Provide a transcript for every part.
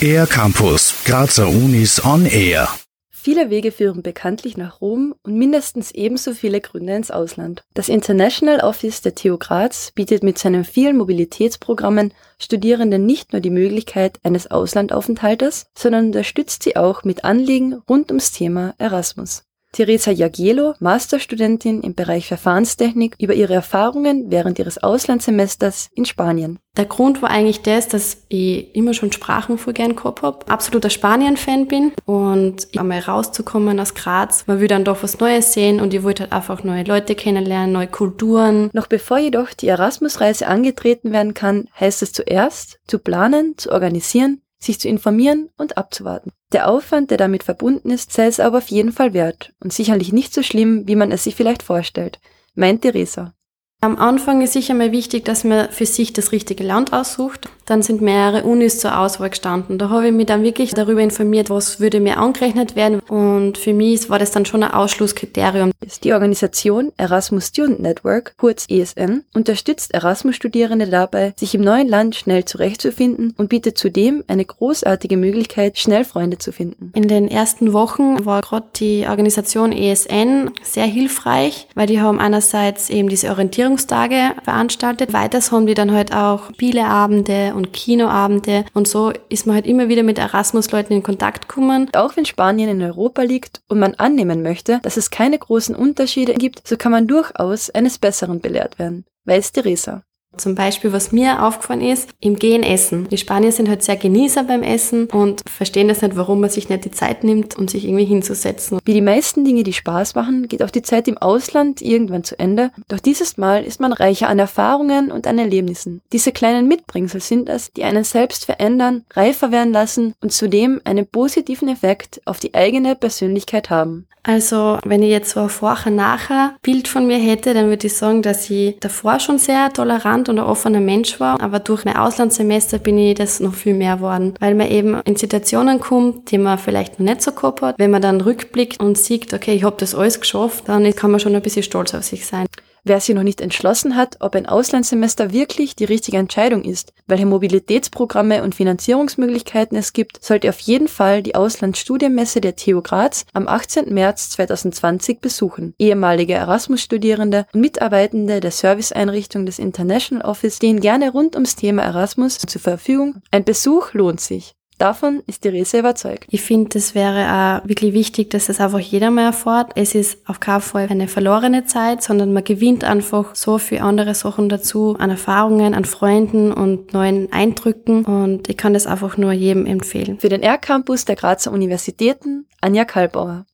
Air Campus, Grazer Unis on Air. Viele Wege führen bekanntlich nach Rom und mindestens ebenso viele Gründe ins Ausland. Das International Office der TU Graz bietet mit seinen vielen Mobilitätsprogrammen Studierenden nicht nur die Möglichkeit eines Auslandaufenthaltes, sondern unterstützt sie auch mit Anliegen rund ums Thema Erasmus. Teresa Jagielo, Masterstudentin im Bereich Verfahrenstechnik, über ihre Erfahrungen während ihres Auslandssemesters in Spanien. Der Grund war eigentlich das, dass ich immer schon Sprachen voll gern gehabt habe, absoluter Spanien-Fan bin und einmal rauszukommen aus Graz, man will dann doch was Neues sehen und ich wollte halt einfach neue Leute kennenlernen, neue Kulturen. Noch bevor jedoch die Erasmus-Reise angetreten werden kann, heißt es zuerst, zu planen, zu organisieren, sich zu informieren und abzuwarten. Der Aufwand, der damit verbunden ist, sei es aber auf jeden Fall wert und sicherlich nicht so schlimm, wie man es sich vielleicht vorstellt, meint Theresa. Am Anfang ist sicher mal wichtig, dass man für sich das richtige Land aussucht. Dann sind mehrere Unis zur Auswahl gestanden. Da habe ich mich dann wirklich darüber informiert, was würde mir angerechnet werden. Und für mich war das dann schon ein Ausschlusskriterium. Die Organisation Erasmus Student Network, kurz ESN, unterstützt Erasmus-Studierende dabei, sich im neuen Land schnell zurechtzufinden und bietet zudem eine großartige Möglichkeit, schnell Freunde zu finden. In den ersten Wochen war gerade die Organisation ESN sehr hilfreich, weil die haben einerseits eben diese Orientierung Orientierungstage veranstaltet. Weiters haben die dann halt auch Spieleabende und Kinoabende und so ist man halt immer wieder mit Erasmus-Leuten in Kontakt gekommen. Auch wenn Spanien in Europa liegt und man annehmen möchte, dass es keine großen Unterschiede gibt, so kann man durchaus eines Besseren belehrt werden, weiß Teresa. Zum Beispiel, was mir aufgefallen ist, im Gehen essen. Die Spanier sind halt sehr Genießer beim Essen und verstehen das nicht, warum man sich nicht die Zeit nimmt, um sich irgendwie hinzusetzen. Wie die meisten Dinge, die Spaß machen, geht auch die Zeit im Ausland irgendwann zu Ende. Doch dieses Mal ist man reicher an Erfahrungen und an Erlebnissen. Diese kleinen Mitbringsel sind es, die einen selbst verändern, reifer werden lassen und zudem einen positiven Effekt auf die eigene Persönlichkeit haben. Also, wenn ich jetzt so ein Vorher-Nachher-Bild von mir hätte, dann würde ich sagen, dass ich davor schon sehr tolerant und ein offener Mensch war. Aber durch mein Auslandssemester bin ich das noch viel mehr geworden, weil man eben in Situationen kommt, die man vielleicht noch nicht so gehabt hat. Wenn man dann rückblickt und sieht, okay, ich habe das alles geschafft, dann kann man schon ein bisschen stolz auf sich sein. Wer sich noch nicht entschlossen hat, ob ein Auslandssemester wirklich die richtige Entscheidung ist, welche Mobilitätsprogramme und Finanzierungsmöglichkeiten es gibt, sollte auf jeden Fall die Auslandsstudienmesse der TU Graz am 18. März 2020 besuchen. Ehemalige Erasmus-Studierende und Mitarbeitende der Serviceeinrichtung des International Office stehen gerne rund ums Thema Erasmus zur Verfügung. Ein Besuch lohnt sich. Davon ist Therese überzeugt. Ich finde, es wäre auch wirklich wichtig, dass das einfach jeder mal erfährt. Es ist auf keinen Fall eine verlorene Zeit, sondern man gewinnt einfach so viele andere Sachen dazu, an Erfahrungen, an Freunden und neuen Eindrücken. Und ich kann das einfach nur jedem empfehlen. Für den R-Campus der Grazer Universitäten, Anja Kalbauer.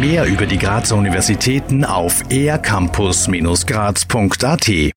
Mehr über die Grazer Universitäten auf ercampus-graz.at